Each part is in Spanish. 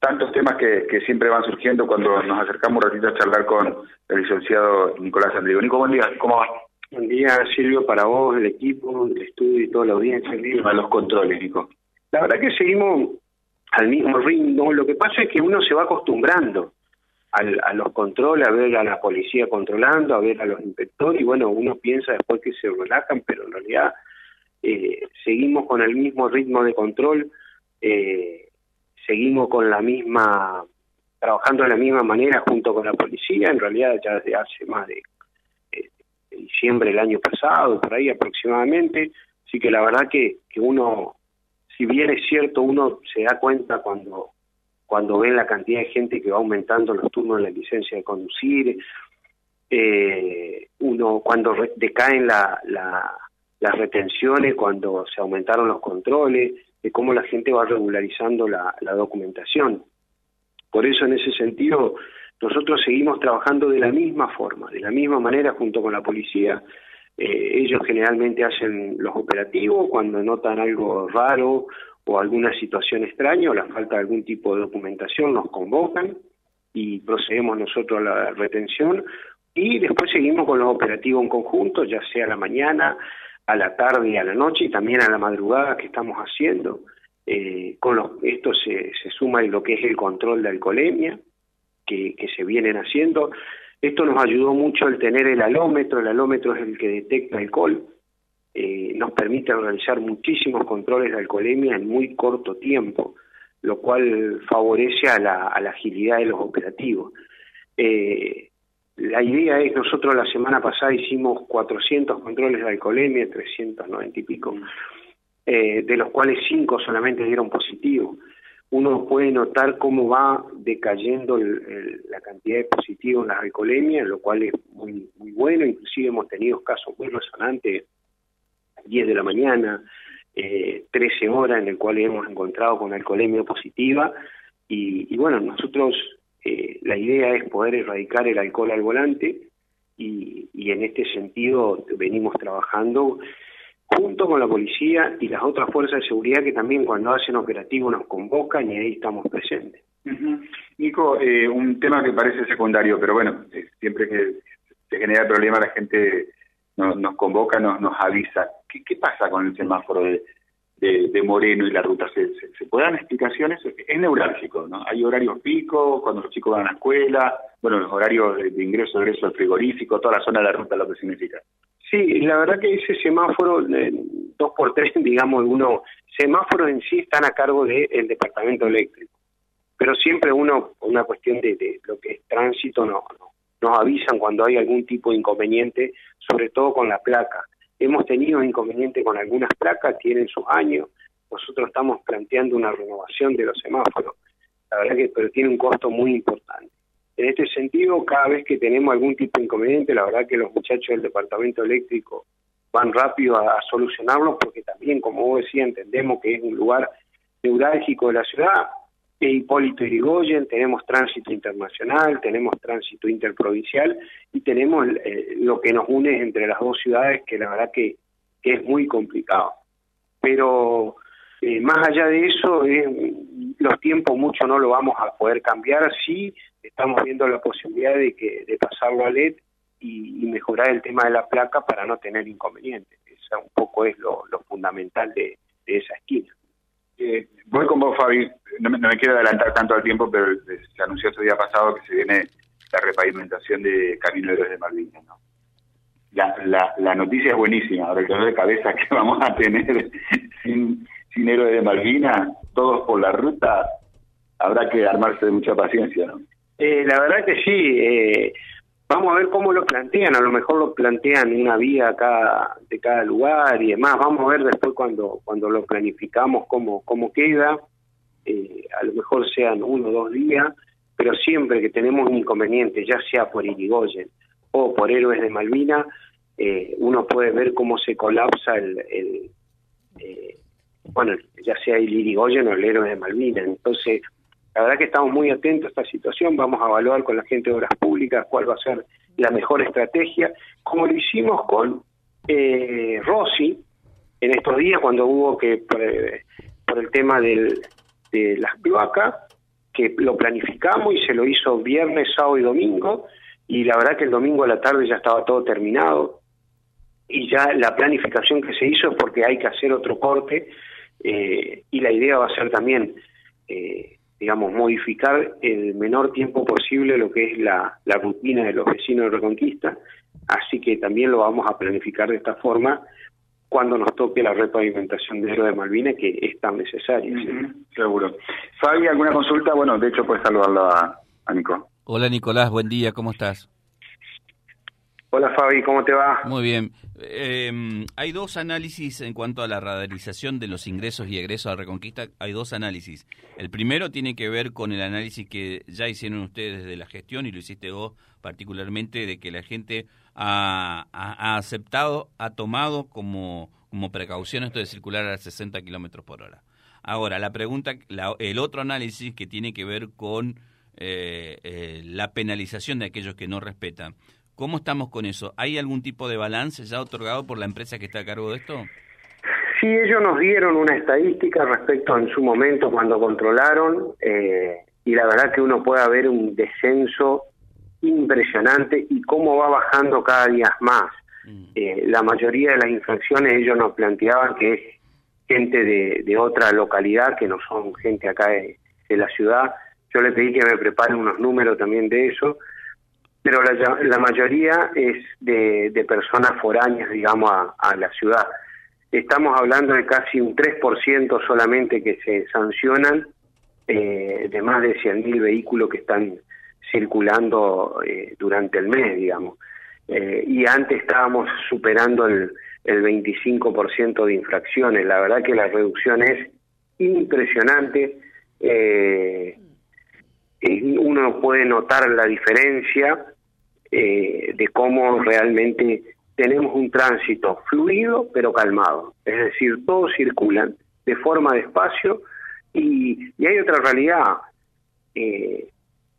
tantos temas que, siempre van surgiendo cuando nos acercamos un ratito a charlar con el licenciado Nicolás Andrigo. Nico, buen día, ¿cómo va? Buen día, Silvio, para vos, el equipo, el estudio y toda la audiencia. A los controles, Nico. La verdad que seguimos al mismo ritmo. Lo que pasa es que uno se va acostumbrando al, a los controles, a ver a la policía controlando, a ver a los inspectores, y bueno, uno piensa después que se relajan, pero en realidad eh, seguimos con el mismo ritmo de control, eh, seguimos con la misma, trabajando de la misma manera junto con la policía, en realidad ya desde hace más de, eh, diciembre del año pasado, por ahí aproximadamente, así que la verdad que, que uno, si bien es cierto, uno se da cuenta cuando cuando ven la cantidad de gente que va aumentando los turnos de la licencia de conducir, eh, uno cuando decaen la, las retenciones, cuando se aumentaron los controles, de cómo la gente va regularizando la, documentación. Por eso, en ese sentido, nosotros seguimos trabajando de la misma forma, de la misma manera junto con la policía. Eh, ellos generalmente hacen los operativos cuando notan algo raro o alguna situación extraña o la falta de algún tipo de documentación, nos convocan y procedemos nosotros a la retención y después seguimos con los operativos en conjunto, ya sea la mañana, a la tarde y a la noche y también a la madrugada que estamos haciendo. Eh, con esto se, suma en lo que es el control de alcoholemia que, que se vienen haciendo. Esto nos ayudó mucho el tener el alómetro, el alómetro es el que detecta alcohol, eh, nos permite realizar muchísimos controles de alcoholemia en muy corto tiempo, lo cual favorece a la, agilidad de los operativos. Eh, la idea es, nosotros la semana pasada hicimos 400 controles de alcoholemia, 390 y pico, eh, de los cuales 5 solamente dieron positivo. Uno puede notar cómo va decayendo la cantidad de positivos en la alcoholemia, lo cual es muy, muy bueno. Inclusive hemos tenido casos muy resonantes 10 de la mañana, eh, 13 horas en el cual hemos encontrado con alcoholemia positiva y, bueno, nosotros eh, la idea es poder erradicar el alcohol al volante y, en este sentido venimos trabajando junto con la policía y las otras fuerzas de seguridad que también cuando hacen operativo nos convocan y ahí estamos presentes. Nico, eh, un tema que parece secundario, pero bueno, eh, siempre que se genera problema la gente nos, convoca, nos, nos avisa. ¿Qué, ¿Qué, pasa con el semáforo de, de, Moreno y la ruta? ¿Se, se, puede dar explicaciones? Es neurálgico, ¿no? Hay horarios pico, cuando los chicos van a la escuela, bueno, los horarios de, ingreso, egreso al frigorífico, toda la zona de la ruta, lo que significa. Sí, la verdad que ese semáforo, dos por tres, digamos, uno, semáforos en sí están a cargo del departamento eléctrico, pero siempre uno, una cuestión de, de lo que es tránsito, no, no nos avisan cuando hay algún tipo de inconveniente, sobre todo con la placa. Hemos tenido inconveniente con algunas placas, tienen sus años, nosotros estamos planteando una renovación de los semáforos, la verdad que pero tiene un costo muy importante. En este sentido, cada vez que tenemos algún tipo de inconveniente, la verdad que los muchachos del departamento eléctrico van rápido a, a solucionarlos porque también, como vos decías, entendemos que es un lugar neurálgico de la ciudad, Hipólito Irigoyen, tenemos tránsito internacional, tenemos tránsito interprovincial y tenemos eh, lo que nos une entre las dos ciudades, que la verdad que, es muy complicado. Pero eh, más allá de eso, los tiempos mucho no lo vamos a poder cambiar, sí estamos viendo la posibilidad de, que, de pasarlo a LED y, mejorar el tema de la placa para no tener inconvenientes. Esa un poco es lo, fundamental de esa esquina. Eh, voy con vos, Fabi. No me, quiero adelantar tanto al tiempo, pero se anunció este día pasado que se viene la repavimentación de Camino de Malvinas. ¿no? La, la, noticia es buenísima. Ahora que de cabeza que vamos a tener sin, sin héroes de Malvinas, todos por la ruta, habrá que armarse de mucha paciencia. ¿no? Eh, la verdad que sí. Eh, Vamos a ver cómo lo plantean, a lo mejor lo plantean una vía cada, de cada lugar y demás. Vamos a ver después cuando, cuando lo planificamos cómo, cómo queda. Eh, a lo mejor sean uno o dos días, pero siempre que tenemos un inconveniente, ya sea por Irigoyen o por Héroes de Malvina, eh, uno puede ver cómo se colapsa el, el eh, bueno, ya sea el Irigoyen o el Héroes de Malvina. Entonces, la verdad que estamos muy atentos a esta situación, vamos a evaluar con la gente de Obras Públicas cuál va a ser la mejor estrategia, como lo hicimos con eh, Rossi en estos días cuando hubo que, por, el tema del, de las cloacas, que lo planificamos y se lo hizo viernes, sábado y domingo, y la verdad que el domingo a la tarde ya estaba todo terminado, y ya la planificación que se hizo es porque hay que hacer otro corte, eh, y la idea va a ser también, eh, digamos, modificar el menor tiempo posible lo que es la, la rutina de los vecinos de Reconquista, así que también lo vamos a planificar de esta forma cuando nos toque la repavimentación de de Malvinas, que es tan necesaria. seguro. Fabi, ¿alguna consulta? Bueno, de hecho, puedes saludarlo a, a Nico. Hola, Nicolás, buen día, ¿cómo estás? Hola Fabi, ¿cómo te va? Muy bien. Eh, hay dos análisis en cuanto a la radarización de los ingresos y egresos a Reconquista. Hay dos análisis. El primero tiene que ver con el análisis que ya hicieron ustedes de la gestión y lo hiciste vos particularmente de que la gente ha, aceptado, ha tomado como, como precaución esto de circular a 60 kilómetros por hora. Ahora, la pregunta, el otro análisis que tiene que ver con eh, eh, la penalización de aquellos que no respetan. ¿Cómo estamos con eso? ¿Hay algún tipo de balance ya otorgado por la empresa que está a cargo de esto? Sí, ellos nos dieron una estadística respecto en su momento cuando controlaron eh, y la verdad que uno puede ver un descenso impresionante y cómo va bajando cada día más. Mm. Eh, la mayoría de las infracciones ellos nos planteaban que es gente de, de otra localidad, que no son gente acá de, la ciudad. Yo le pedí que me prepare unos números también de eso pero la, la mayoría es de, personas foráneas, digamos, a, la ciudad. Estamos hablando de casi un 3% solamente que se sancionan eh, de más de 100.000 vehículos que están circulando eh, durante el mes, digamos. Eh, y antes estábamos superando el, el 25% de infracciones. La verdad que la reducción es impresionante. Eh, uno puede notar la diferencia eh, de cómo realmente tenemos un tránsito fluido pero calmado, es decir, todos circulan de forma despacio y, y hay otra realidad. Eh,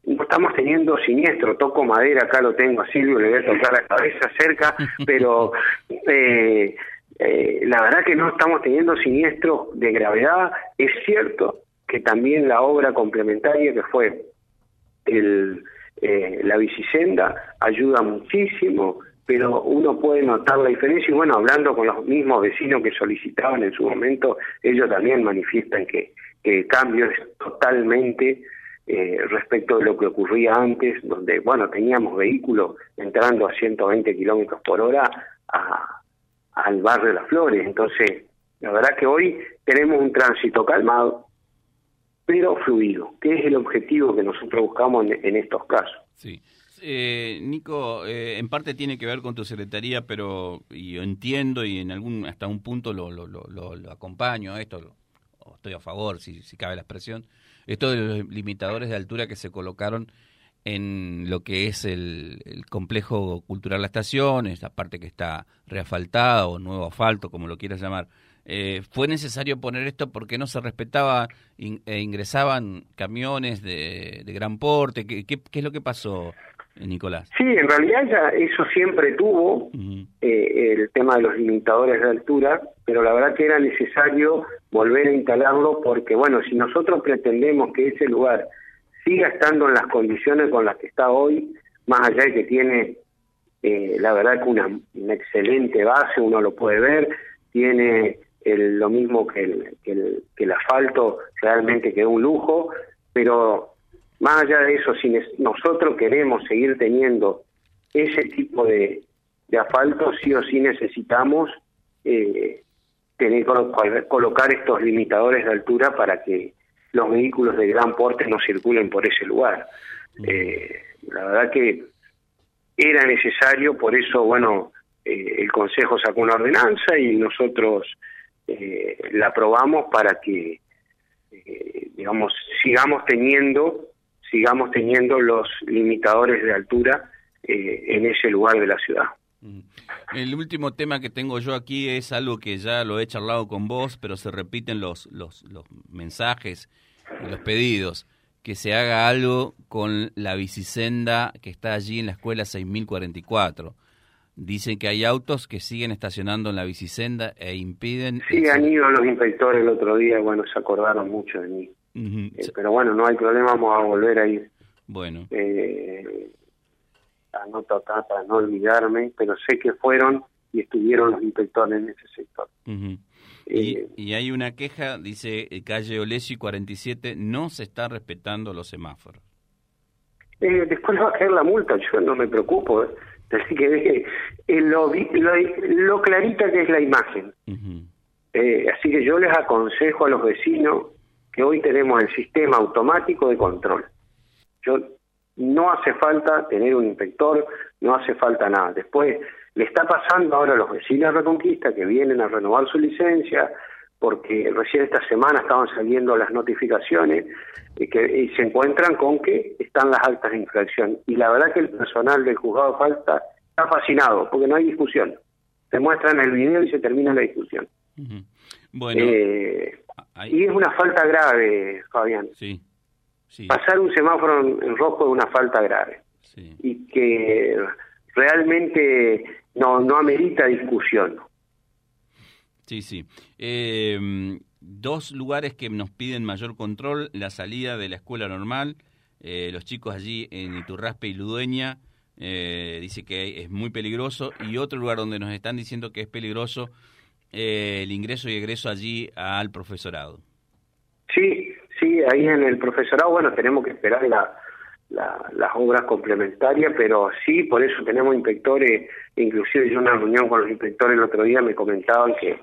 no estamos teniendo siniestro, toco madera, acá lo tengo a Silvio, le voy a tocar la cabeza cerca, pero eh, eh, la verdad que no estamos teniendo siniestros de gravedad. Es cierto que también la obra complementaria que fue el, eh, la bicisenda ayuda muchísimo, pero uno puede notar la diferencia y bueno, hablando con los mismos vecinos que solicitaban en su momento, ellos también manifiestan que, el cambio es totalmente eh, respecto de lo que ocurría antes, donde bueno, teníamos vehículos entrando a 120 kilómetros por hora a, al barrio de las Flores, entonces la verdad que hoy tenemos un tránsito calmado, pero fluido, que es el objetivo que nosotros buscamos en, estos casos. Sí. Eh, Nico, eh, en parte tiene que ver con tu secretaría, pero yo entiendo y en algún hasta un punto lo, lo, lo, lo acompaño a esto, estoy a favor, si, cabe la expresión, esto de los limitadores de altura que se colocaron en lo que es el, complejo cultural La Estación, esta parte que está reafaltada o nuevo asfalto, como lo quieras llamar. Eh, ¿Fue necesario poner esto porque no se respetaba e ingresaban camiones de, gran porte? ¿Qué, ¿Qué, es lo que pasó, Nicolás? Sí, en realidad ya eso siempre tuvo eh, el tema de los limitadores de altura, pero la verdad que era necesario volver a instalarlo porque, bueno, si nosotros pretendemos que ese lugar siga estando en las condiciones con las que está hoy, más allá de que tiene, eh, la verdad que una, una excelente base, uno lo puede ver, tiene el, lo mismo que el, que el, que el asfalto realmente quedó un lujo, pero más allá de eso, si nosotros queremos seguir teniendo ese tipo de, de asfalto, sí o sí necesitamos eh, tener colocar estos limitadores de altura para que los vehículos de gran porte no circulen por ese lugar. Eh, la verdad que era necesario, por eso, bueno, eh, el Consejo sacó una ordenanza y nosotros eh, la aprobamos para que, eh, digamos, sigamos teniendo, sigamos teniendo los limitadores de altura eh, en ese lugar de la ciudad. Mm. El último tema que tengo yo aquí es algo que ya lo he charlado con vos, pero se repiten los, los, los mensajes y los pedidos. Que se haga algo con la bicisenda que está allí en la escuela 6044 Dicen que hay autos que siguen estacionando en la bicisenda e impiden... Sí, han ido los inspectores el otro día, bueno, se acordaron mucho de mí. Eh, pero bueno, no hay problema, vamos a volver a ir. Bueno. Eh, a no tratar, para no olvidarme, pero sé que fueron y estuvieron los inspectores en ese sector. Eh, y, hay una queja, dice calle Olesi 47, no se están respetando los semáforos. Eh, después va a caer la multa, yo no me preocupo. ¿eh? que ver lo, lo, clarita que es la imagen. Eh, así que yo les aconsejo a los vecinos que hoy tenemos el sistema automático de control. Yo no hace falta tener un inspector, no hace falta nada. Después le está pasando ahora a los vecinos de Reconquista que vienen a renovar su licencia, porque recién esta semana estaban saliendo las notificaciones y que se encuentran con que están las altas de infracción. Y la verdad que el personal del juzgado de falta está fascinado, porque no hay discusión. Se muestran el video y se termina la discusión. Bueno. Eh, y es una falta grave, Fabián. Sí. Pasar un semáforo en, rojo es una falta grave. Y que realmente no, no amerita discusión. Sí, sí. Em, dos lugares que nos piden mayor control, la salida de la escuela normal, eh, los chicos allí en Iturraspe y Ludueña, eh, dice que es muy peligroso, y otro lugar donde nos están diciendo que es peligroso, eh, el ingreso y egreso allí al profesorado. Sí, sí, ahí en el profesorado, bueno, tenemos que esperar la, las obras complementarias, pero sí, por eso tenemos inspectores, inclusive yo en una reunión con los inspectores el otro día me comentaban que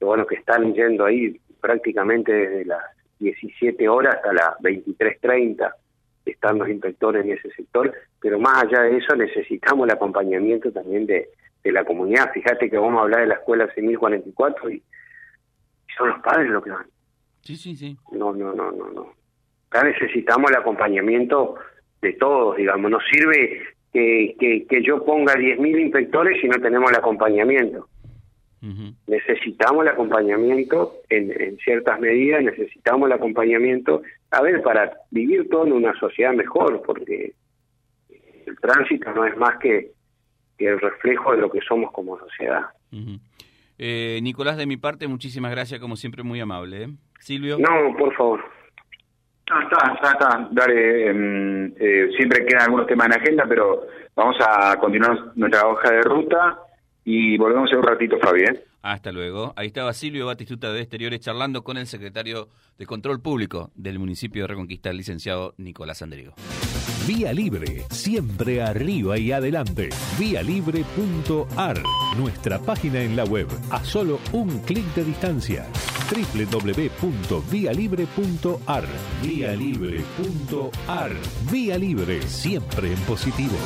bueno, que están yendo ahí prácticamente desde las 17 horas hasta las 23.30, están los inspectores en ese sector, pero más allá de eso necesitamos el acompañamiento también de, de la comunidad. Fíjate que vamos a hablar de la escuela 6044 y, y son los padres los que van. Sí, sí, sí. No, no, no, no, no. Acá necesitamos el acompañamiento de todos, digamos. No sirve que, que, que yo ponga 10.000 inspectores si no tenemos el acompañamiento. Necesitamos el acompañamiento en, ciertas medidas, necesitamos el acompañamiento, a ver, para vivir todo en una sociedad mejor, porque el tránsito no es más que, el reflejo de lo que somos como sociedad. Eh, Nicolás, de mi parte, muchísimas gracias, como siempre, muy amable. ¿eh? Silvio. No, por favor. No, está, está, está. Dale, em, eh, siempre quedan algunos temas en la agenda, pero vamos a continuar nuestra hoja de ruta y volvemos en un ratito, Fabi. ¿eh? Hasta luego. Ahí estaba Silvio Batistuta de Exteriores charlando con el secretario de Control Público del municipio de Reconquista, el licenciado Nicolás Andrigo. Vía Libre, siempre arriba y adelante. Vialibre.ar, nuestra página en la web, a solo un clic de distancia. www.vialibre.ar. Vialibre.ar. Vía Libre, siempre en positivo.